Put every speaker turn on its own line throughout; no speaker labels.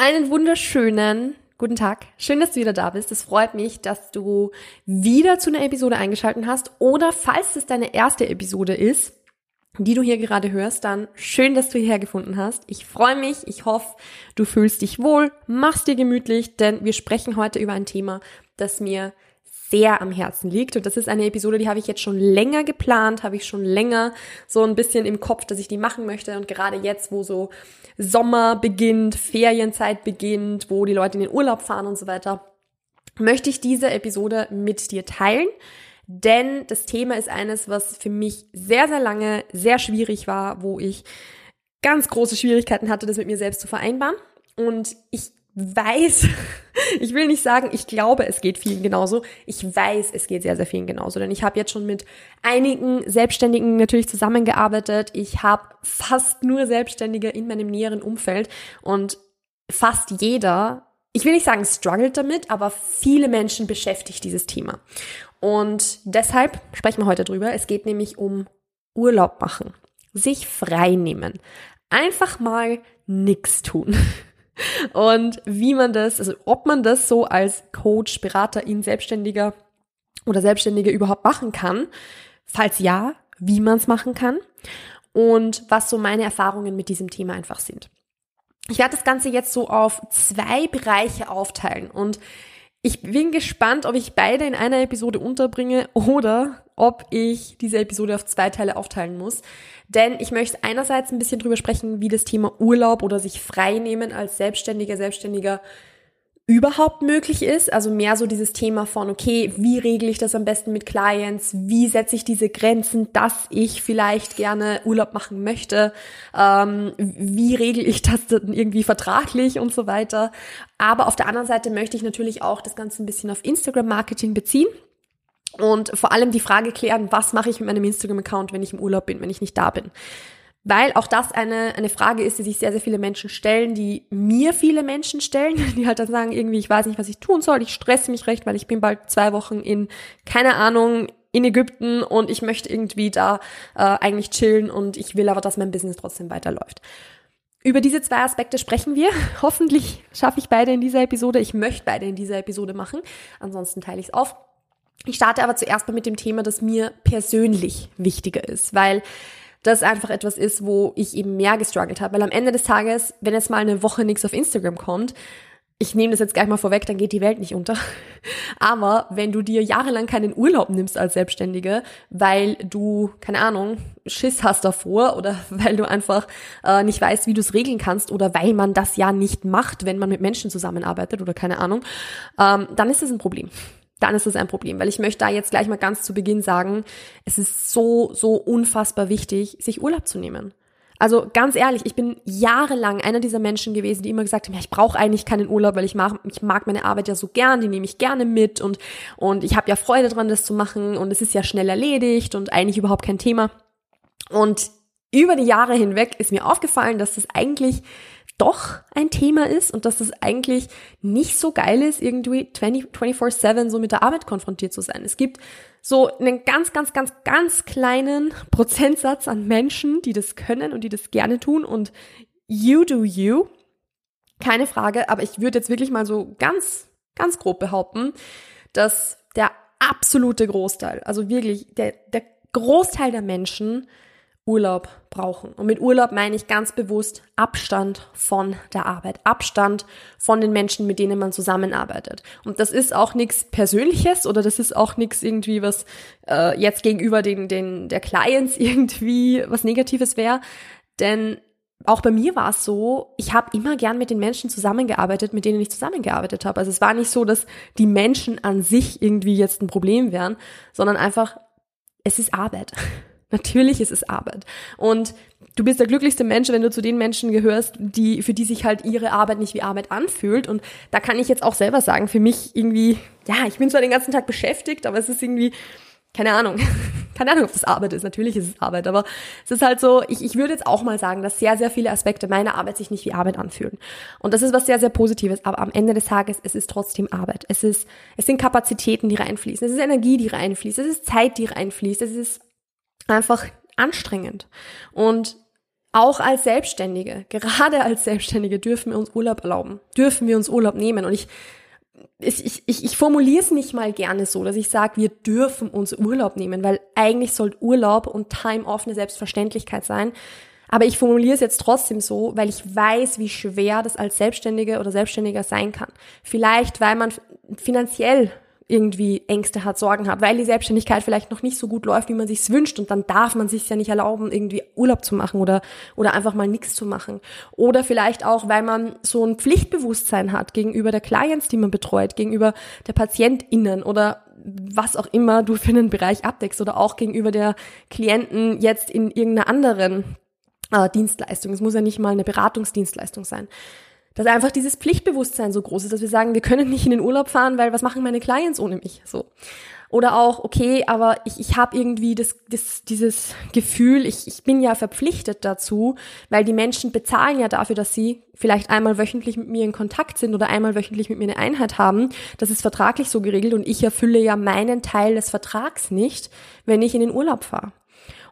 Einen wunderschönen guten Tag. Schön, dass du wieder da bist. Es freut mich, dass du wieder zu einer Episode eingeschaltet hast oder falls es deine erste Episode ist, die du hier gerade hörst, dann schön, dass du hierher gefunden hast. Ich freue mich. Ich hoffe, du fühlst dich wohl, machst dir gemütlich, denn wir sprechen heute über ein Thema, das mir sehr am Herzen liegt. Und das ist eine Episode, die habe ich jetzt schon länger geplant, habe ich schon länger so ein bisschen im Kopf, dass ich die machen möchte. Und gerade jetzt, wo so Sommer beginnt, Ferienzeit beginnt, wo die Leute in den Urlaub fahren und so weiter, möchte ich diese Episode mit dir teilen. Denn das Thema ist eines, was für mich sehr, sehr lange sehr schwierig war, wo ich ganz große Schwierigkeiten hatte, das mit mir selbst zu vereinbaren. Und ich weiß, ich will nicht sagen, ich glaube, es geht vielen genauso. Ich weiß, es geht sehr, sehr vielen genauso. Denn ich habe jetzt schon mit einigen Selbstständigen natürlich zusammengearbeitet. Ich habe fast nur Selbstständige in meinem näheren Umfeld und fast jeder, ich will nicht sagen, struggelt damit, aber viele Menschen beschäftigt dieses Thema. Und deshalb sprechen wir heute drüber. Es geht nämlich um Urlaub machen, sich frei nehmen, einfach mal nichts tun. Und wie man das, also ob man das so als Coach, Berater in Selbstständiger oder Selbstständige überhaupt machen kann. Falls ja, wie man es machen kann und was so meine Erfahrungen mit diesem Thema einfach sind. Ich werde das Ganze jetzt so auf zwei Bereiche aufteilen und ich bin gespannt, ob ich beide in einer Episode unterbringe oder ob ich diese Episode auf zwei Teile aufteilen muss. Denn ich möchte einerseits ein bisschen drüber sprechen, wie das Thema Urlaub oder sich frei nehmen als Selbstständiger, Selbstständiger überhaupt möglich ist. Also mehr so dieses Thema von, okay, wie regle ich das am besten mit Clients? Wie setze ich diese Grenzen, dass ich vielleicht gerne Urlaub machen möchte? Ähm, wie regle ich das dann irgendwie vertraglich und so weiter? Aber auf der anderen Seite möchte ich natürlich auch das Ganze ein bisschen auf Instagram-Marketing beziehen. Und vor allem die Frage klären, was mache ich mit meinem Instagram-Account, wenn ich im Urlaub bin, wenn ich nicht da bin? Weil auch das eine, eine Frage ist, die sich sehr, sehr viele Menschen stellen, die mir viele Menschen stellen, die halt dann sagen, irgendwie, ich weiß nicht, was ich tun soll, ich stresse mich recht, weil ich bin bald zwei Wochen in, keine Ahnung, in Ägypten und ich möchte irgendwie da äh, eigentlich chillen und ich will aber, dass mein Business trotzdem weiterläuft. Über diese zwei Aspekte sprechen wir. Hoffentlich schaffe ich beide in dieser Episode. Ich möchte beide in dieser Episode machen. Ansonsten teile ich es auf. Ich starte aber zuerst mal mit dem Thema, das mir persönlich wichtiger ist, weil das einfach etwas ist, wo ich eben mehr gestruggelt habe. Weil am Ende des Tages, wenn jetzt mal eine Woche nichts auf Instagram kommt, ich nehme das jetzt gleich mal vorweg, dann geht die Welt nicht unter. Aber wenn du dir jahrelang keinen Urlaub nimmst als Selbstständige, weil du, keine Ahnung, Schiss hast davor oder weil du einfach äh, nicht weißt, wie du es regeln kannst oder weil man das ja nicht macht, wenn man mit Menschen zusammenarbeitet oder keine Ahnung, ähm, dann ist das ein Problem dann ist es ein Problem, weil ich möchte da jetzt gleich mal ganz zu Beginn sagen, es ist so, so unfassbar wichtig, sich Urlaub zu nehmen. Also ganz ehrlich, ich bin jahrelang einer dieser Menschen gewesen, die immer gesagt haben, ja, ich brauche eigentlich keinen Urlaub, weil ich mag, ich mag meine Arbeit ja so gern, die nehme ich gerne mit und, und ich habe ja Freude dran, das zu machen und es ist ja schnell erledigt und eigentlich überhaupt kein Thema. Und über die Jahre hinweg ist mir aufgefallen, dass das eigentlich doch ein Thema ist und dass es eigentlich nicht so geil ist, irgendwie 24-7 so mit der Arbeit konfrontiert zu sein. Es gibt so einen ganz, ganz, ganz, ganz kleinen Prozentsatz an Menschen, die das können und die das gerne tun und you do you. Keine Frage, aber ich würde jetzt wirklich mal so ganz, ganz grob behaupten, dass der absolute Großteil, also wirklich der, der Großteil der Menschen Urlaub brauchen. Und mit Urlaub meine ich ganz bewusst Abstand von der Arbeit, Abstand von den Menschen, mit denen man zusammenarbeitet. Und das ist auch nichts Persönliches oder das ist auch nichts irgendwie, was äh, jetzt gegenüber den, den der Clients irgendwie was Negatives wäre. Denn auch bei mir war es so, ich habe immer gern mit den Menschen zusammengearbeitet, mit denen ich zusammengearbeitet habe. Also es war nicht so, dass die Menschen an sich irgendwie jetzt ein Problem wären, sondern einfach, es ist Arbeit. Natürlich ist es Arbeit. Und du bist der glücklichste Mensch, wenn du zu den Menschen gehörst, die, für die sich halt ihre Arbeit nicht wie Arbeit anfühlt. Und da kann ich jetzt auch selber sagen, für mich irgendwie, ja, ich bin zwar den ganzen Tag beschäftigt, aber es ist irgendwie, keine Ahnung, keine Ahnung, ob das Arbeit ist. Natürlich ist es Arbeit, aber es ist halt so, ich, ich würde jetzt auch mal sagen, dass sehr, sehr viele Aspekte meiner Arbeit sich nicht wie Arbeit anfühlen. Und das ist was sehr, sehr Positives. Aber am Ende des Tages, es ist trotzdem Arbeit. Es ist, es sind Kapazitäten, die reinfließen. Es ist Energie, die reinfließt. Es ist Zeit, die reinfließt. Es ist einfach anstrengend. Und Auch als Selbstständige, gerade als Selbstständige dürfen wir uns Urlaub erlauben, dürfen wir uns Urlaub nehmen. Und ich, ich, ich, ich formuliere es nicht mal gerne so, dass ich sage, wir dürfen uns Urlaub nehmen, weil eigentlich soll Urlaub und Time Off eine Selbstverständlichkeit sein. Aber ich formuliere es jetzt trotzdem so, weil ich weiß, wie schwer das als Selbstständige oder Selbstständiger sein kann. Vielleicht, weil man finanziell irgendwie Ängste hat, Sorgen hat, weil die Selbstständigkeit vielleicht noch nicht so gut läuft, wie man sich's wünscht und dann darf man sich ja nicht erlauben, irgendwie Urlaub zu machen oder oder einfach mal nichts zu machen. Oder vielleicht auch, weil man so ein Pflichtbewusstsein hat gegenüber der Clients, die man betreut, gegenüber der PatientInnen oder was auch immer du für einen Bereich abdeckst oder auch gegenüber der Klienten jetzt in irgendeiner anderen äh, Dienstleistung. Es muss ja nicht mal eine Beratungsdienstleistung sein. Dass einfach dieses Pflichtbewusstsein so groß ist, dass wir sagen, wir können nicht in den Urlaub fahren, weil was machen meine Clients ohne mich? So. Oder auch, okay, aber ich, ich habe irgendwie das, das, dieses Gefühl, ich, ich bin ja verpflichtet dazu, weil die Menschen bezahlen ja dafür, dass sie vielleicht einmal wöchentlich mit mir in Kontakt sind oder einmal wöchentlich mit mir eine Einheit haben. Das ist vertraglich so geregelt und ich erfülle ja meinen Teil des Vertrags nicht, wenn ich in den Urlaub fahre.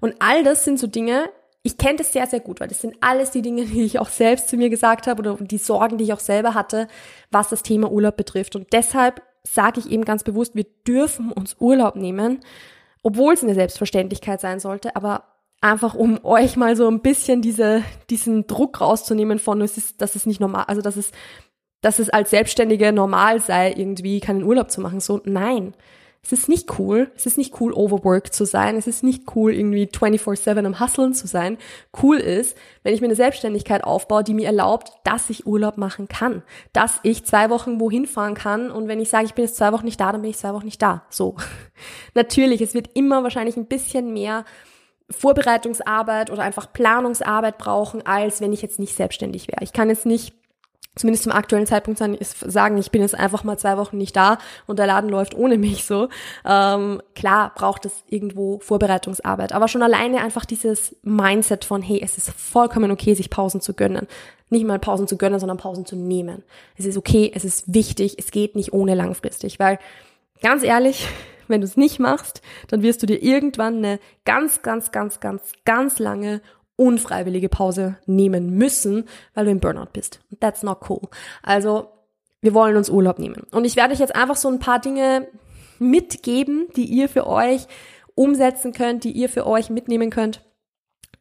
Und all das sind so Dinge, ich kenne das sehr, sehr gut, weil das sind alles die Dinge, die ich auch selbst zu mir gesagt habe oder die Sorgen, die ich auch selber hatte, was das Thema Urlaub betrifft. Und deshalb sage ich eben ganz bewusst, wir dürfen uns Urlaub nehmen, obwohl es eine Selbstverständlichkeit sein sollte, aber einfach um euch mal so ein bisschen diese, diesen Druck rauszunehmen von, es ist, dass es nicht normal, also dass es, dass es als Selbstständige normal sei, irgendwie keinen Urlaub zu machen. So, nein. Es ist nicht cool. Es ist nicht cool, overworked zu sein. Es ist nicht cool, irgendwie 24-7 am Hustlen zu sein. Cool ist, wenn ich mir eine Selbstständigkeit aufbaue, die mir erlaubt, dass ich Urlaub machen kann. Dass ich zwei Wochen wohin fahren kann und wenn ich sage, ich bin jetzt zwei Wochen nicht da, dann bin ich zwei Wochen nicht da. So. Natürlich, es wird immer wahrscheinlich ein bisschen mehr Vorbereitungsarbeit oder einfach Planungsarbeit brauchen, als wenn ich jetzt nicht selbstständig wäre. Ich kann jetzt nicht zumindest zum aktuellen Zeitpunkt sagen, ich bin jetzt einfach mal zwei Wochen nicht da und der Laden läuft ohne mich so. Ähm, klar braucht es irgendwo Vorbereitungsarbeit, aber schon alleine einfach dieses Mindset von, hey, es ist vollkommen okay, sich Pausen zu gönnen. Nicht mal Pausen zu gönnen, sondern Pausen zu nehmen. Es ist okay, es ist wichtig, es geht nicht ohne langfristig, weil ganz ehrlich, wenn du es nicht machst, dann wirst du dir irgendwann eine ganz, ganz, ganz, ganz, ganz lange unfreiwillige Pause nehmen müssen, weil du im Burnout bist. That's not cool. Also, wir wollen uns Urlaub nehmen. Und ich werde euch jetzt einfach so ein paar Dinge mitgeben, die ihr für euch umsetzen könnt, die ihr für euch mitnehmen könnt,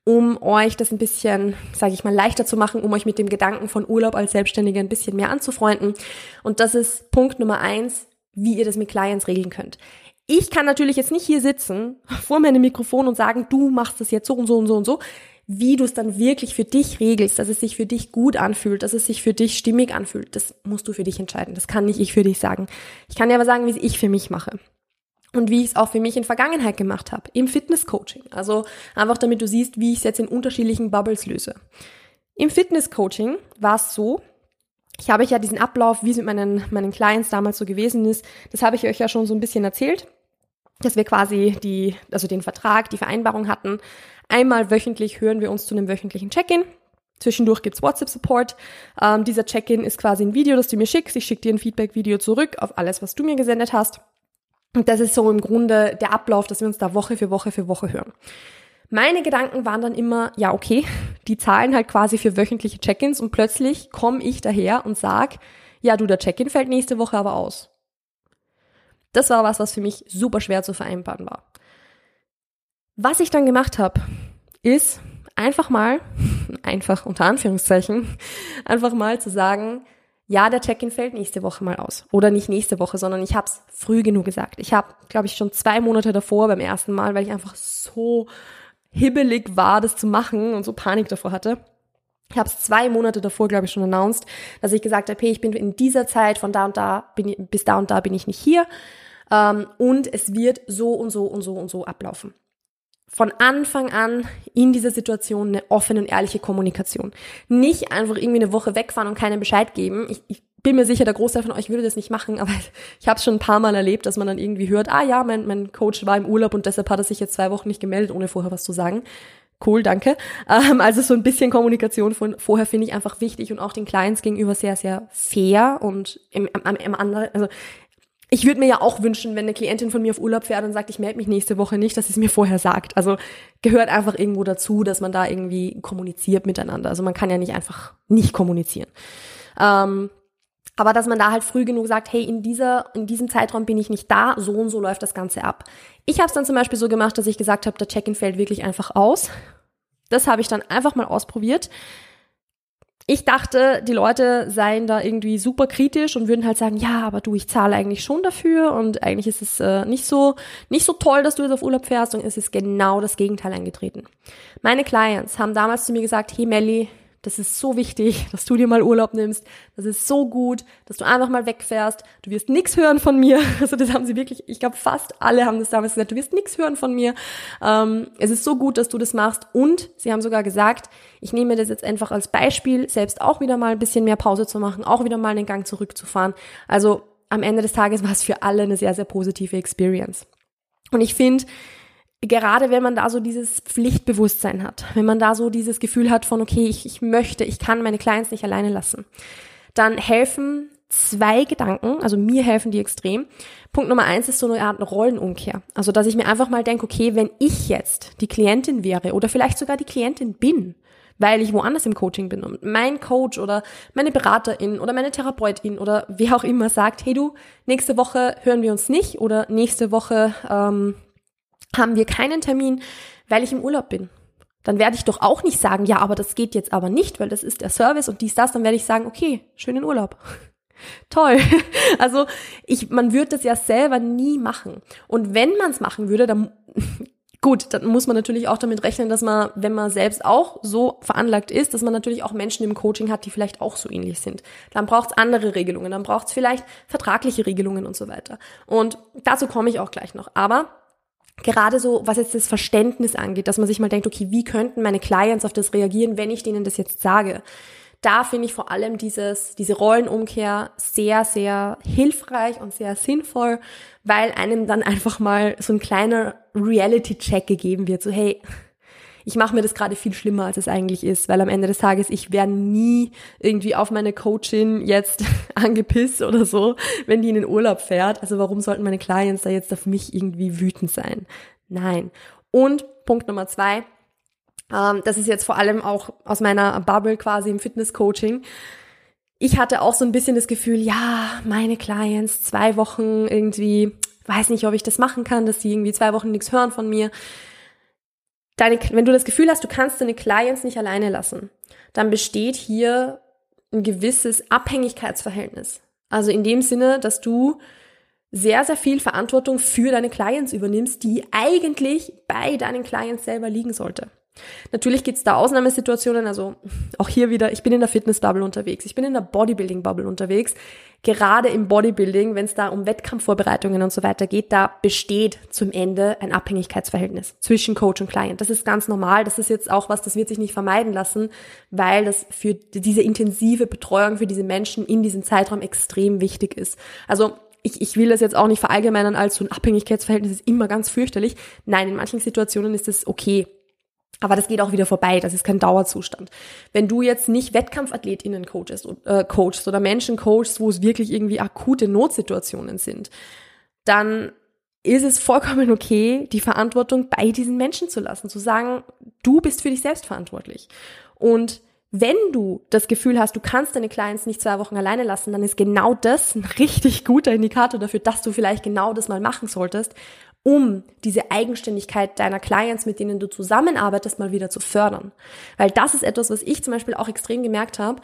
um euch das ein bisschen, sage ich mal, leichter zu machen, um euch mit dem Gedanken von Urlaub als Selbstständige ein bisschen mehr anzufreunden. Und das ist Punkt Nummer eins, wie ihr das mit Clients regeln könnt. Ich kann natürlich jetzt nicht hier sitzen vor meinem Mikrofon und sagen, du machst das jetzt so und so und so und so wie du es dann wirklich für dich regelst, dass es sich für dich gut anfühlt, dass es sich für dich stimmig anfühlt, das musst du für dich entscheiden. Das kann nicht ich für dich sagen. Ich kann dir aber sagen, wie es ich für mich mache. Und wie ich es auch für mich in Vergangenheit gemacht habe, im Fitness-Coaching. Also einfach damit du siehst, wie ich es jetzt in unterschiedlichen Bubbles löse. Im Fitness-Coaching war es so, ich habe euch ja diesen Ablauf, wie es mit meinen, meinen Clients damals so gewesen ist, das habe ich euch ja schon so ein bisschen erzählt, dass wir quasi die, also den Vertrag, die Vereinbarung hatten, Einmal wöchentlich hören wir uns zu einem wöchentlichen Check-in. Zwischendurch gibt's WhatsApp-Support. Ähm, dieser Check-in ist quasi ein Video, das du mir schickst. Ich schicke dir ein Feedback-Video zurück auf alles, was du mir gesendet hast. Und das ist so im Grunde der Ablauf, dass wir uns da Woche für Woche für Woche hören. Meine Gedanken waren dann immer, ja, okay, die zahlen halt quasi für wöchentliche Check-ins und plötzlich komme ich daher und sag, ja, du, der Check-in fällt nächste Woche aber aus. Das war was, was für mich super schwer zu vereinbaren war. Was ich dann gemacht habe, ist einfach mal, einfach unter Anführungszeichen, einfach mal zu sagen, ja, der Check-in fällt nächste Woche mal aus. Oder nicht nächste Woche, sondern ich habe es früh genug gesagt. Ich habe, glaube ich, schon zwei Monate davor beim ersten Mal, weil ich einfach so hibbelig war, das zu machen und so Panik davor hatte. Ich habe es zwei Monate davor, glaube ich, schon announced, dass ich gesagt habe, hey, ich bin in dieser Zeit von da und da, bin, bis da und da bin ich nicht hier. Ähm, und es wird so und so und so und so ablaufen von Anfang an in dieser Situation eine offene und ehrliche Kommunikation. Nicht einfach irgendwie eine Woche wegfahren und keinen Bescheid geben. Ich, ich bin mir sicher, der Großteil von euch würde das nicht machen, aber ich habe es schon ein paar Mal erlebt, dass man dann irgendwie hört, ah ja, mein, mein Coach war im Urlaub und deshalb hat er sich jetzt zwei Wochen nicht gemeldet, ohne vorher was zu sagen. Cool, danke. Ähm, also so ein bisschen Kommunikation von vorher finde ich einfach wichtig und auch den Clients gegenüber sehr, sehr fair und im, im, im anderen, also ich würde mir ja auch wünschen, wenn eine Klientin von mir auf Urlaub fährt und sagt, ich melde mich nächste Woche nicht, dass sie es mir vorher sagt. Also gehört einfach irgendwo dazu, dass man da irgendwie kommuniziert miteinander. Also man kann ja nicht einfach nicht kommunizieren. Ähm, aber dass man da halt früh genug sagt, hey, in dieser, in diesem Zeitraum bin ich nicht da, so und so läuft das Ganze ab. Ich habe es dann zum Beispiel so gemacht, dass ich gesagt habe, der Check-in fällt wirklich einfach aus. Das habe ich dann einfach mal ausprobiert. Ich dachte, die Leute seien da irgendwie super kritisch und würden halt sagen, ja, aber du, ich zahle eigentlich schon dafür und eigentlich ist es äh, nicht so nicht so toll, dass du jetzt auf Urlaub fährst und es ist genau das Gegenteil eingetreten. Meine Clients haben damals zu mir gesagt, hey Melly, das ist so wichtig, dass du dir mal Urlaub nimmst. Das ist so gut, dass du einfach mal wegfährst. Du wirst nichts hören von mir. Also das haben sie wirklich, ich glaube fast alle haben das damals gesagt, du wirst nichts hören von mir. Ähm, es ist so gut, dass du das machst. Und sie haben sogar gesagt, ich nehme das jetzt einfach als Beispiel, selbst auch wieder mal ein bisschen mehr Pause zu machen, auch wieder mal einen Gang zurückzufahren. Also am Ende des Tages war es für alle eine sehr, sehr positive Experience. Und ich finde, gerade wenn man da so dieses Pflichtbewusstsein hat, wenn man da so dieses Gefühl hat von, okay, ich, ich möchte, ich kann meine Clients nicht alleine lassen, dann helfen zwei Gedanken, also mir helfen die extrem. Punkt Nummer eins ist so eine Art Rollenumkehr. Also, dass ich mir einfach mal denke, okay, wenn ich jetzt die Klientin wäre oder vielleicht sogar die Klientin bin, weil ich woanders im Coaching bin und mein Coach oder meine Beraterin oder meine Therapeutin oder wer auch immer sagt, hey du, nächste Woche hören wir uns nicht oder nächste Woche ähm, haben wir keinen Termin, weil ich im Urlaub bin. Dann werde ich doch auch nicht sagen, ja, aber das geht jetzt aber nicht, weil das ist der Service und dies, das. Dann werde ich sagen, okay, schönen Urlaub. Toll. Also ich, man würde das ja selber nie machen. Und wenn man es machen würde, dann gut, dann muss man natürlich auch damit rechnen, dass man, wenn man selbst auch so veranlagt ist, dass man natürlich auch Menschen im Coaching hat, die vielleicht auch so ähnlich sind. Dann braucht es andere Regelungen, dann braucht es vielleicht vertragliche Regelungen und so weiter. Und dazu komme ich auch gleich noch. Aber gerade so, was jetzt das Verständnis angeht, dass man sich mal denkt, okay, wie könnten meine Clients auf das reagieren, wenn ich denen das jetzt sage? Da finde ich vor allem dieses, diese Rollenumkehr sehr, sehr hilfreich und sehr sinnvoll, weil einem dann einfach mal so ein kleiner Reality-Check gegeben wird, so hey, ich mache mir das gerade viel schlimmer, als es eigentlich ist, weil am Ende des Tages, ich werde nie irgendwie auf meine Coachin jetzt angepisst oder so, wenn die in den Urlaub fährt. Also warum sollten meine Clients da jetzt auf mich irgendwie wütend sein? Nein. Und Punkt Nummer zwei, ähm, das ist jetzt vor allem auch aus meiner Bubble quasi im Fitness-Coaching. Ich hatte auch so ein bisschen das Gefühl, ja, meine Clients, zwei Wochen irgendwie, weiß nicht, ob ich das machen kann, dass sie irgendwie zwei Wochen nichts hören von mir deine, wenn du das Gefühl hast, du kannst deine Clients nicht alleine lassen, dann besteht hier ein gewisses Abhängigkeitsverhältnis. Also in dem Sinne, dass du sehr, sehr viel Verantwortung für deine Clients übernimmst, die eigentlich bei deinen Clients selber liegen sollte. Natürlich gibt's da Ausnahmesituationen, also auch hier wieder, ich bin in der Fitness-Bubble unterwegs, ich bin in der Bodybuilding-Bubble unterwegs. Gerade im Bodybuilding, wenn es da um Wettkampfvorbereitungen und so weiter geht, da besteht zum Ende ein Abhängigkeitsverhältnis zwischen Coach und Client. Das ist ganz normal, das ist jetzt auch was, das wird sich nicht vermeiden lassen, weil das für diese intensive Betreuung für diese Menschen in diesem Zeitraum extrem wichtig ist. Also ich, ich will das jetzt auch nicht verallgemeinern als so ein Abhängigkeitsverhältnis ist immer ganz fürchterlich. Nein, in manchen Situationen ist es okay. Aber das geht auch wieder vorbei, das ist kein Dauerzustand. Wenn du jetzt nicht WettkampfathletInnen coachst, äh, coachst oder Menschen coachst, wo es wirklich irgendwie akute Notsituationen sind, dann ist es vollkommen okay, die Verantwortung bei diesen Menschen zu lassen, zu sagen, du bist für dich selbst verantwortlich. Und wenn du das Gefühl hast, du kannst deine Clients nicht zwei Wochen alleine lassen, dann ist genau das ein richtig guter Indikator dafür, dass du vielleicht genau das mal machen solltest um diese Eigenständigkeit deiner Clients, mit denen du zusammenarbeitest, mal wieder zu fördern. Weil das ist etwas, was ich zum Beispiel auch extrem gemerkt habe.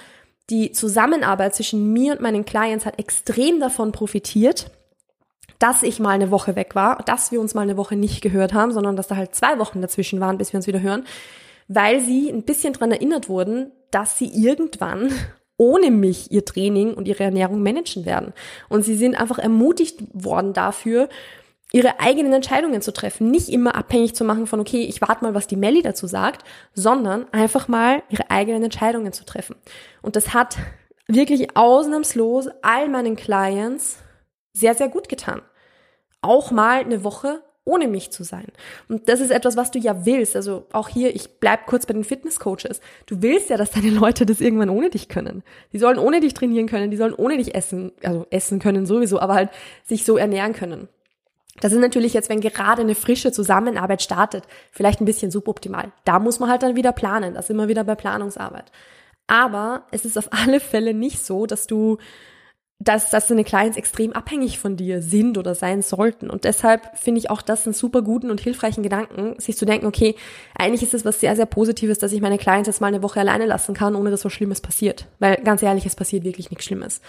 Die Zusammenarbeit zwischen mir und meinen Clients hat extrem davon profitiert, dass ich mal eine Woche weg war, dass wir uns mal eine Woche nicht gehört haben, sondern dass da halt zwei Wochen dazwischen waren, bis wir uns wieder hören, weil sie ein bisschen dran erinnert wurden, dass sie irgendwann ohne mich ihr Training und ihre Ernährung managen werden. Und sie sind einfach ermutigt worden dafür, ihre eigenen Entscheidungen zu treffen, nicht immer abhängig zu machen von, okay, ich warte mal, was die Melli dazu sagt, sondern einfach mal ihre eigenen Entscheidungen zu treffen. Und das hat wirklich ausnahmslos all meinen Clients sehr, sehr gut getan. Auch mal eine Woche ohne mich zu sein. Und das ist etwas, was du ja willst. Also auch hier, ich bleib kurz bei den Fitnesscoaches. Du willst ja, dass deine Leute das irgendwann ohne dich können. Die sollen ohne dich trainieren können, die sollen ohne dich essen, also essen können sowieso, aber halt sich so ernähren können. Das ist natürlich jetzt, wenn gerade eine frische Zusammenarbeit startet, vielleicht ein bisschen suboptimal. Da muss man halt dann wieder planen. Das ist immer wieder bei Planungsarbeit. Aber es ist auf alle Fälle nicht so, dass du dass, dass deine Clients extrem abhängig von dir sind oder sein sollten. Und deshalb finde ich auch das einen super guten und hilfreichen Gedanken, sich zu denken, okay, eigentlich ist es was sehr, sehr Positives, dass ich meine Clients jetzt mal eine Woche alleine lassen kann, ohne dass was Schlimmes passiert. Weil ganz ehrlich, es passiert wirklich nichts Schlimmes.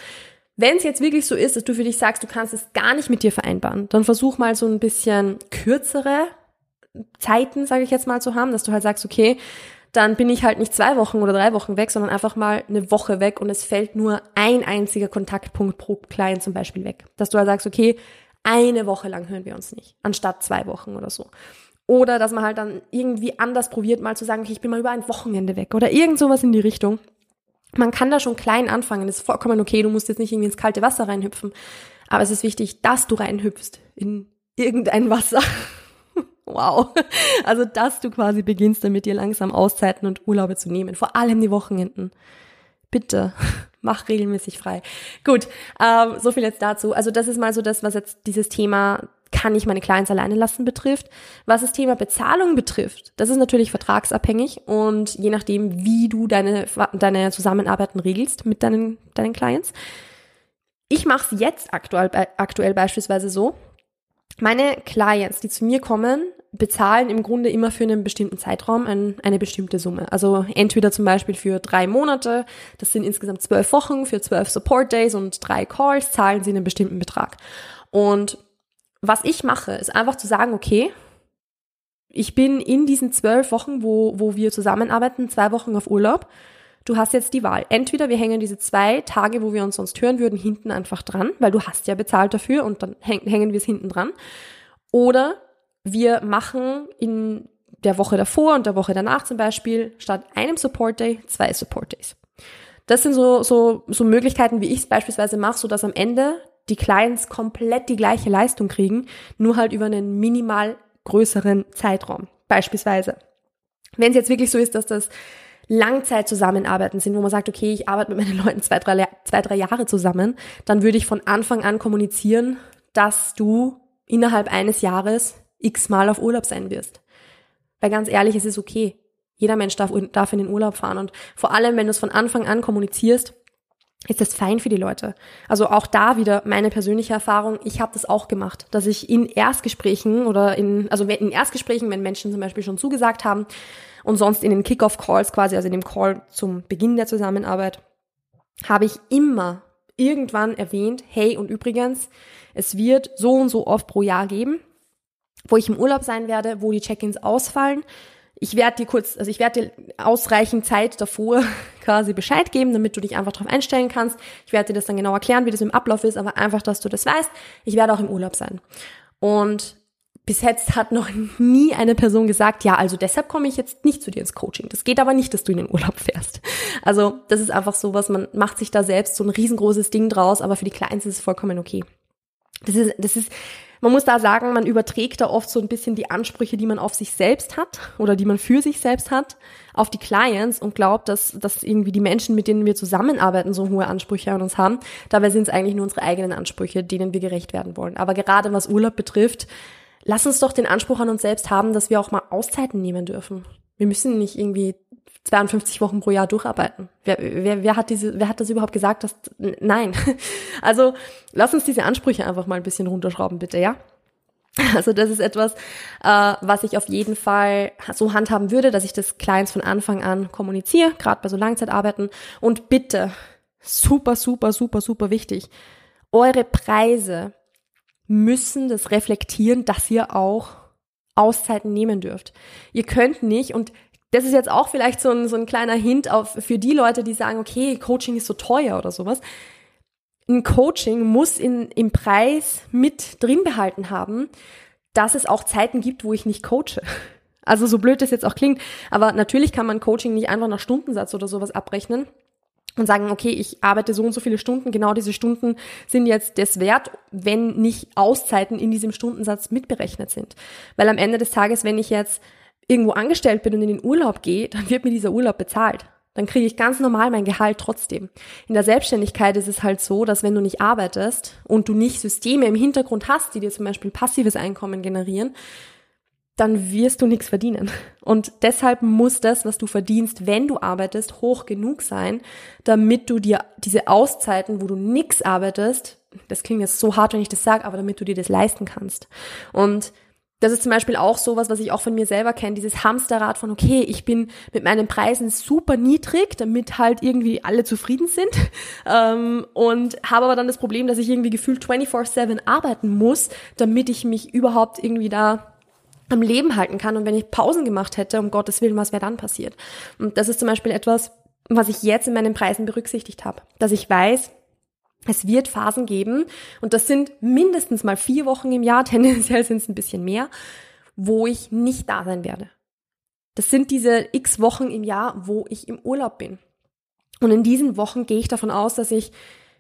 Wenn es jetzt wirklich so ist, dass du für dich sagst, du kannst es gar nicht mit dir vereinbaren, dann versuch mal so ein bisschen kürzere Zeiten, sage ich jetzt mal, zu haben, dass du halt sagst, okay, dann bin ich halt nicht zwei Wochen oder drei Wochen weg, sondern einfach mal eine Woche weg und es fällt nur ein einziger Kontaktpunkt pro Client zum Beispiel weg. Dass du halt sagst, okay, eine Woche lang hören wir uns nicht, anstatt zwei Wochen oder so. Oder dass man halt dann irgendwie anders probiert, mal zu sagen, okay, ich bin mal über ein Wochenende weg oder irgend sowas in die Richtung. Man kann da schon klein anfangen, das ist vollkommen okay, du musst jetzt nicht irgendwie ins kalte Wasser reinhüpfen. Aber es ist wichtig, dass du reinhüpfst in irgendein Wasser Wow. Also, dass du quasi beginnst, damit dir langsam Auszeiten und Urlaube zu nehmen. Vor allem die Wochenenden. Bitte, mach regelmäßig frei. Gut, ähm, so viel jetzt dazu. Also, das ist mal so das, was jetzt dieses Thema kann ich meine Clients alleine lassen betrifft. Was das Thema Bezahlung betrifft, das ist natürlich vertragsabhängig und je nachdem, wie du deine, deine Zusammenarbeiten regelst mit deinen, deinen Clients. Ich mache es jetzt aktuell, aktuell beispielsweise so, meine Clients, die zu mir kommen, bezahlen im Grunde immer für einen bestimmten Zeitraum ein, eine bestimmte Summe. Also entweder zum Beispiel für drei Monate, das sind insgesamt zwölf Wochen, für zwölf Support Days und drei Calls zahlen sie einen bestimmten Betrag. Und was ich mache, ist einfach zu sagen, okay, ich bin in diesen zwölf Wochen, wo, wo wir zusammenarbeiten, zwei Wochen auf Urlaub Du hast jetzt die Wahl. Entweder wir hängen diese zwei Tage, wo wir uns sonst hören würden, hinten einfach dran, weil du hast ja bezahlt dafür und dann hängen wir es hinten dran. Oder wir machen in der Woche davor und der Woche danach zum Beispiel statt einem Support Day zwei Support Days. Das sind so, so, so Möglichkeiten, wie ich es beispielsweise mache, so dass am Ende die Clients komplett die gleiche Leistung kriegen, nur halt über einen minimal größeren Zeitraum. Beispielsweise. Wenn es jetzt wirklich so ist, dass das Langzeit zusammenarbeiten sind, wo man sagt, okay, ich arbeite mit meinen Leuten zwei drei, zwei, drei Jahre zusammen, dann würde ich von Anfang an kommunizieren, dass du innerhalb eines Jahres x-mal auf Urlaub sein wirst. Weil ganz ehrlich, es ist okay. Jeder Mensch darf, darf in den Urlaub fahren. Und vor allem, wenn du es von Anfang an kommunizierst, ist das fein für die Leute. Also auch da wieder meine persönliche Erfahrung. Ich habe das auch gemacht, dass ich in Erstgesprächen oder in, also in Erstgesprächen, wenn Menschen zum Beispiel schon zugesagt haben, und sonst in den Kickoff-Calls quasi, also in dem Call zum Beginn der Zusammenarbeit, habe ich immer irgendwann erwähnt, hey, und übrigens, es wird so und so oft pro Jahr geben, wo ich im Urlaub sein werde, wo die Check-ins ausfallen. Ich werde dir kurz, also ich werde dir ausreichend Zeit davor quasi Bescheid geben, damit du dich einfach darauf einstellen kannst. Ich werde dir das dann genau erklären, wie das im Ablauf ist, aber einfach, dass du das weißt. Ich werde auch im Urlaub sein. Und bis jetzt hat noch nie eine Person gesagt, ja, also deshalb komme ich jetzt nicht zu dir ins Coaching. Das geht aber nicht, dass du in den Urlaub fährst. Also das ist einfach so was, man macht sich da selbst so ein riesengroßes Ding draus, aber für die Clients ist es vollkommen okay. Das ist, das ist, man muss da sagen, man überträgt da oft so ein bisschen die Ansprüche, die man auf sich selbst hat oder die man für sich selbst hat, auf die Clients und glaubt, dass, dass irgendwie die Menschen, mit denen wir zusammenarbeiten, so hohe Ansprüche an uns haben. Dabei sind es eigentlich nur unsere eigenen Ansprüche, denen wir gerecht werden wollen. Aber gerade was Urlaub betrifft, lass uns doch den Anspruch an uns selbst haben, dass wir auch mal Auszeiten nehmen dürfen. Wir müssen nicht irgendwie 52 Wochen pro Jahr durcharbeiten. Wer, wer, wer hat diese, wer hat das überhaupt gesagt? Dass, nein. Also lass uns diese Ansprüche einfach mal ein bisschen runterschrauben, bitte, ja? Also das ist etwas, äh, was ich auf jeden Fall so handhaben würde, dass ich das Clients von Anfang an kommuniziere, gerade bei so Langzeitarbeiten. Und bitte, super, super, super, super wichtig, eure Preise müssen das reflektieren, dass ihr auch Auszeiten nehmen dürft. Ihr könnt nicht, und das ist jetzt auch vielleicht so ein, so ein kleiner Hint auf, für die Leute, die sagen, okay, Coaching ist so teuer oder sowas. Ein Coaching muss in, im Preis mit drin behalten haben, dass es auch Zeiten gibt, wo ich nicht coache. Also so blöd das jetzt auch klingt, aber natürlich kann man Coaching nicht einfach nach Stundensatz oder sowas abrechnen, und sagen, okay, ich arbeite so und so viele Stunden, genau diese Stunden sind jetzt das wert, wenn nicht Auszeiten in diesem Stundensatz mitberechnet sind. Weil am Ende des Tages, wenn ich jetzt irgendwo angestellt bin und in den Urlaub gehe, dann wird mir dieser Urlaub bezahlt. Dann kriege ich ganz normal mein Gehalt trotzdem. In der Selbstständigkeit ist es halt so, dass wenn du nicht arbeitest und du nicht Systeme im Hintergrund hast, die dir zum Beispiel passives Einkommen generieren, dann wirst du nichts verdienen. Und deshalb muss das, was du verdienst, wenn du arbeitest, hoch genug sein, damit du dir diese Auszeiten, wo du nichts arbeitest, das klingt jetzt so hart, wenn ich das sage, aber damit du dir das leisten kannst. Und das ist zum Beispiel auch sowas, was ich auch von mir selber kenne, dieses Hamsterrad von, okay, ich bin mit meinen Preisen super niedrig, damit halt irgendwie alle zufrieden sind ähm, und habe aber dann das Problem, dass ich irgendwie gefühlt 24-7 arbeiten muss, damit ich mich überhaupt irgendwie da am Leben halten kann. Und wenn ich Pausen gemacht hätte, um Gottes Willen, was wäre dann passiert? Und das ist zum Beispiel etwas, was ich jetzt in meinen Preisen berücksichtigt habe, dass ich weiß, es wird Phasen geben, und das sind mindestens mal vier Wochen im Jahr, tendenziell sind es ein bisschen mehr, wo ich nicht da sein werde. Das sind diese x Wochen im Jahr, wo ich im Urlaub bin. Und in diesen Wochen gehe ich davon aus, dass ich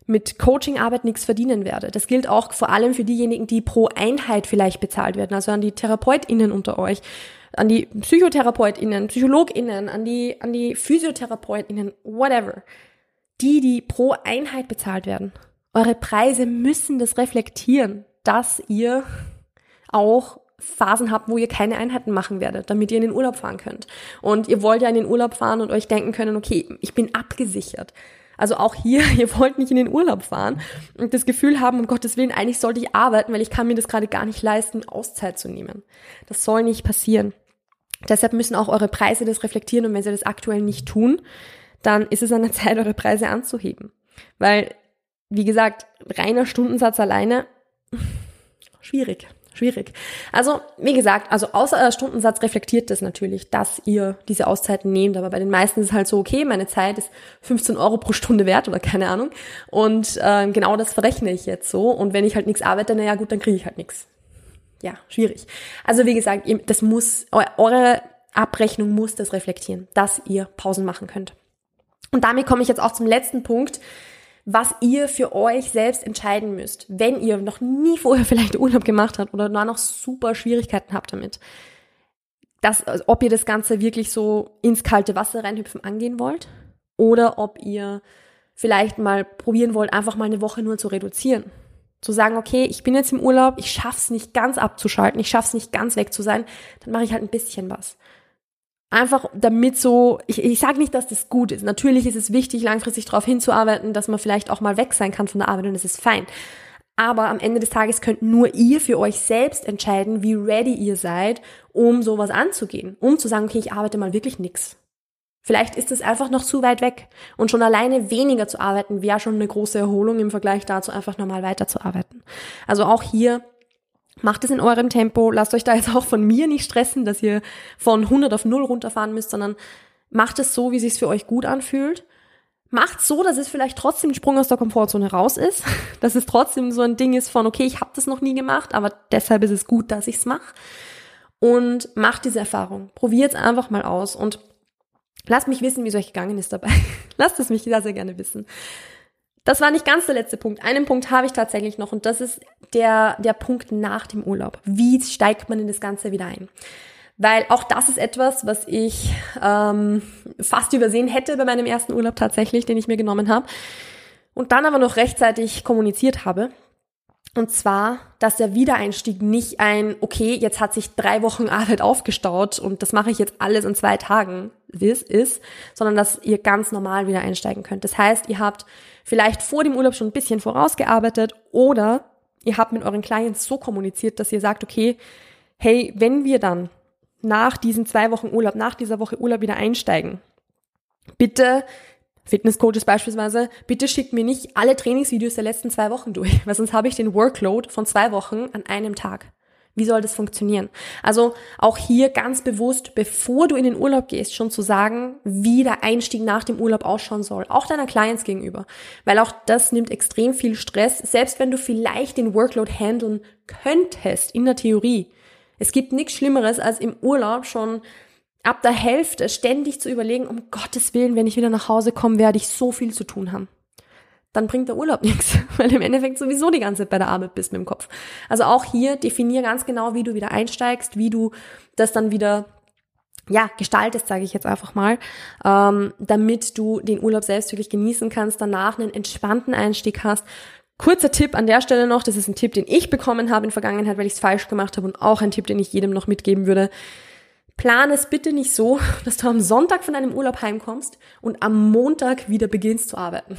mit Coachingarbeit nichts verdienen werde. Das gilt auch vor allem für diejenigen, die pro Einheit vielleicht bezahlt werden, also an die TherapeutInnen unter euch, an die PsychotherapeutInnen, PsychologInnen, an die, an die PhysiotherapeutInnen, whatever. Die, die pro Einheit bezahlt werden. Eure Preise müssen das reflektieren, dass ihr auch Phasen habt, wo ihr keine Einheiten machen werdet, damit ihr in den Urlaub fahren könnt. Und ihr wollt ja in den Urlaub fahren und euch denken können, okay, ich bin abgesichert. Also auch hier, ihr wollt nicht in den Urlaub fahren und das Gefühl haben, um Gottes Willen, eigentlich sollte ich arbeiten, weil ich kann mir das gerade gar nicht leisten, Auszeit zu nehmen. Das soll nicht passieren. Deshalb müssen auch eure Preise das reflektieren und wenn sie das aktuell nicht tun, dann ist es an der Zeit, eure Preise anzuheben. Weil, wie gesagt, reiner Stundensatz alleine, schwierig schwierig. Also, wie gesagt, also außer euer Stundensatz reflektiert das natürlich, dass ihr diese Auszeiten nehmt. Aber bei den meisten ist es halt so, okay, meine Zeit ist 15 Euro pro Stunde wert oder keine Ahnung. Und äh, genau das verrechne ich jetzt so. Und wenn ich halt nichts arbeite, naja gut, dann kriege ich halt nichts. Ja, schwierig. Also wie gesagt, das muss, eure Abrechnung muss das reflektieren, dass ihr Pausen machen könnt. Und damit komme ich jetzt auch zum letzten Punkt, was ihr für euch selbst entscheiden müsst, wenn ihr noch nie vorher vielleicht Urlaub gemacht habt oder nur noch super Schwierigkeiten habt damit. Das, also ob ihr das Ganze wirklich so ins kalte Wasser reinhüpfen angehen wollt oder ob ihr vielleicht mal probieren wollt, einfach mal eine Woche nur zu reduzieren. Zu sagen, okay, ich bin jetzt im Urlaub, ich schaff's nicht ganz abzuschalten, ich schaff's nicht ganz weg zu sein, dann mache ich halt ein bisschen was. Einfach damit so, ich, ich sage nicht, dass das gut ist. Natürlich ist es wichtig, langfristig darauf hinzuarbeiten, dass man vielleicht auch mal weg sein kann von der Arbeit und das ist fein. Aber am Ende des Tages könnt nur ihr für euch selbst entscheiden, wie ready ihr seid, um sowas anzugehen. Um zu sagen, okay, ich arbeite mal wirklich nix. Vielleicht ist es einfach noch zu weit weg. Und schon alleine weniger zu arbeiten wäre schon eine große Erholung im Vergleich dazu, einfach normal weiterzuarbeiten. Also auch hier Macht es in eurem Tempo, lasst euch da jetzt auch von mir nicht stressen, dass ihr von 100 auf 0 runterfahren müsst, sondern macht es so, wie es sich für euch gut anfühlt. Macht so, dass es vielleicht trotzdem ein Sprung aus der Komfortzone raus ist, dass es trotzdem so ein Ding ist von, okay, ich habe das noch nie gemacht, aber deshalb ist es gut, dass ich es mache. Und macht diese Erfahrung. Probiert es einfach mal aus und lasst mich wissen, wie es euch gegangen ist dabei. lasst es mich sehr, sehr gerne wissen. Das war nicht ganz der letzte Punkt. Einen Punkt habe ich tatsächlich noch und das ist der, der Punkt nach dem Urlaub. Wie steigt man in das Ganze wieder ein? Weil auch das ist etwas, was ich ähm, fast übersehen hätte bei meinem ersten Urlaub tatsächlich, den ich mir genommen habe. Und dann aber noch rechtzeitig kommuniziert habe. Und zwar, dass der Wiedereinstieg nicht ein, okay, jetzt hat sich drei Wochen Arbeit aufgestaut und das mache ich jetzt alles in zwei Tagen ist, sondern dass ihr ganz normal wieder einsteigen könnt. Das heißt, ihr habt vielleicht vor dem Urlaub schon ein bisschen vorausgearbeitet oder ihr habt mit euren Clients so kommuniziert, dass ihr sagt, okay, hey, wenn wir dann nach diesen zwei Wochen Urlaub, nach dieser Woche Urlaub wieder einsteigen, bitte Fitnesscoaches beispielsweise, bitte schickt mir nicht alle Trainingsvideos der letzten zwei Wochen durch, weil sonst habe ich den Workload von zwei Wochen an einem Tag. Wie soll das funktionieren? Also auch hier ganz bewusst, bevor du in den Urlaub gehst, schon zu sagen, wie der Einstieg nach dem Urlaub ausschauen soll. Auch deiner Clients gegenüber. Weil auch das nimmt extrem viel Stress, selbst wenn du vielleicht den Workload handeln könntest in der Theorie. Es gibt nichts Schlimmeres, als im Urlaub schon ab der Hälfte ständig zu überlegen, um Gottes Willen, wenn ich wieder nach Hause komme, werde ich so viel zu tun haben. Dann bringt der Urlaub nichts, weil im Endeffekt sowieso die ganze Zeit bei der Arbeit bist mit dem Kopf. Also auch hier definier ganz genau, wie du wieder einsteigst, wie du das dann wieder ja, gestaltest, sage ich jetzt einfach mal, ähm, damit du den Urlaub selbst wirklich genießen kannst, danach einen entspannten Einstieg hast. Kurzer Tipp an der Stelle noch, das ist ein Tipp, den ich bekommen habe in Vergangenheit, weil ich es falsch gemacht habe und auch ein Tipp, den ich jedem noch mitgeben würde. Plan es bitte nicht so, dass du am Sonntag von deinem Urlaub heimkommst und am Montag wieder beginnst zu arbeiten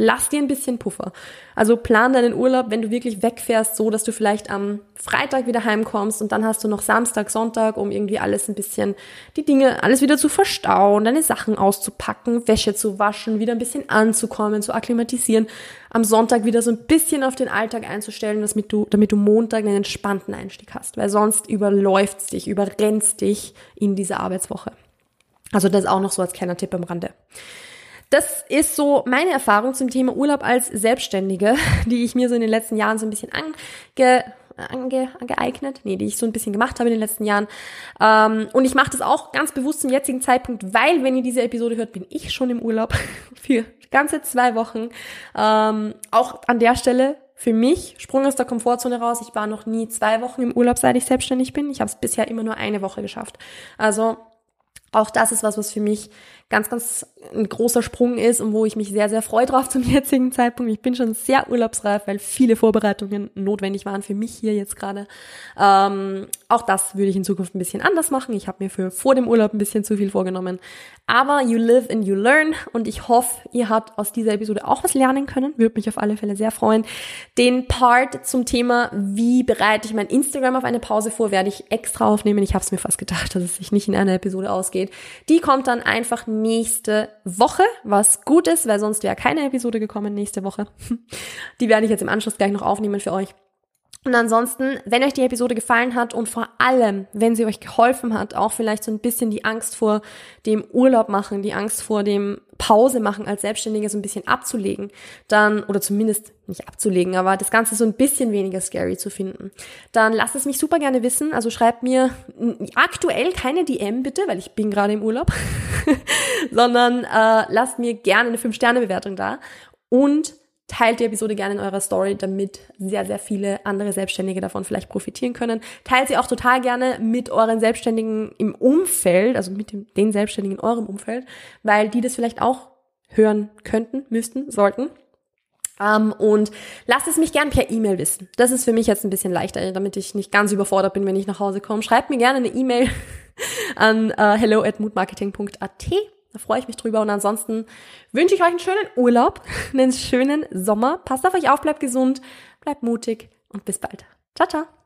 lass dir ein bisschen Puffer. Also plan deinen Urlaub, wenn du wirklich wegfährst, so dass du vielleicht am Freitag wieder heimkommst und dann hast du noch Samstag, Sonntag, um irgendwie alles ein bisschen, die Dinge, alles wieder zu verstauen, deine Sachen auszupacken, Wäsche zu waschen, wieder ein bisschen anzukommen, zu akklimatisieren, am Sonntag wieder so ein bisschen auf den Alltag einzustellen, damit du, damit du Montag einen entspannten Einstieg hast, weil sonst überläuft's dich, überrennst dich in diese Arbeitswoche. Also das auch noch so als kleiner Tipp am Rande. Das ist so meine Erfahrung zum Thema Urlaub als Selbstständige, die ich mir so in den letzten Jahren so ein bisschen ange, ange, angeeignet, nee, die ich so ein bisschen gemacht habe in den letzten Jahren. Ähm, und ich mache das auch ganz bewusst zum jetzigen Zeitpunkt, weil, wenn ihr diese Episode hört, bin ich schon im Urlaub für ganze zwei Wochen. Ähm, auch an der Stelle für mich Sprung aus der Komfortzone raus. Ich war noch nie zwei Wochen im Urlaub, seit ich selbstständig bin. Ich habe es bisher immer nur eine Woche geschafft. Also auch das ist was, was für mich ganz, ganz ein großer Sprung ist und wo ich mich sehr, sehr freue drauf zum jetzigen Zeitpunkt. Ich bin schon sehr urlaubsreif, weil viele Vorbereitungen notwendig waren für mich hier jetzt gerade. Ähm, auch das würde ich in Zukunft ein bisschen anders machen. Ich habe mir für vor dem Urlaub ein bisschen zu viel vorgenommen. Aber you live and you learn und ich hoffe, ihr habt aus dieser Episode auch was lernen können. Würde mich auf alle Fälle sehr freuen. Den Part zum Thema, wie bereite ich mein Instagram auf eine Pause vor, werde ich extra aufnehmen. Ich habe es mir fast gedacht, dass es sich nicht in einer Episode ausgeht. Die kommt dann einfach nächste Woche, was gut ist, weil sonst wäre keine Episode gekommen nächste Woche. Die werde ich jetzt im Anschluss gleich noch aufnehmen für euch. Und ansonsten, wenn euch die Episode gefallen hat und vor allem, wenn sie euch geholfen hat, auch vielleicht so ein bisschen die Angst vor dem Urlaub machen, die Angst vor dem Pause machen als Selbstständige so ein bisschen abzulegen, dann, oder zumindest nicht abzulegen, aber das Ganze so ein bisschen weniger scary zu finden, dann lasst es mich super gerne wissen. Also schreibt mir aktuell keine DM bitte, weil ich bin gerade im Urlaub, sondern äh, lasst mir gerne eine 5-Sterne-Bewertung da und Teilt die Episode gerne in eurer Story, damit sehr, sehr viele andere Selbstständige davon vielleicht profitieren können. Teilt sie auch total gerne mit euren Selbstständigen im Umfeld, also mit dem, den Selbstständigen in eurem Umfeld, weil die das vielleicht auch hören könnten, müssten, sollten. Um, ähm, und lasst es mich gerne per E-Mail wissen. Das ist für mich jetzt ein bisschen leichter, damit ich nicht ganz überfordert bin, wenn ich nach Hause komme. Schreibt mir gerne eine E-Mail an uh, hello at moodmarketing.at da freue ich mich drüber. Und ansonsten wünsche ich euch einen schönen Urlaub, einen schönen Sommer. Passt auf euch auf, bleibt gesund, bleibt mutig und bis bald. Ciao, ciao.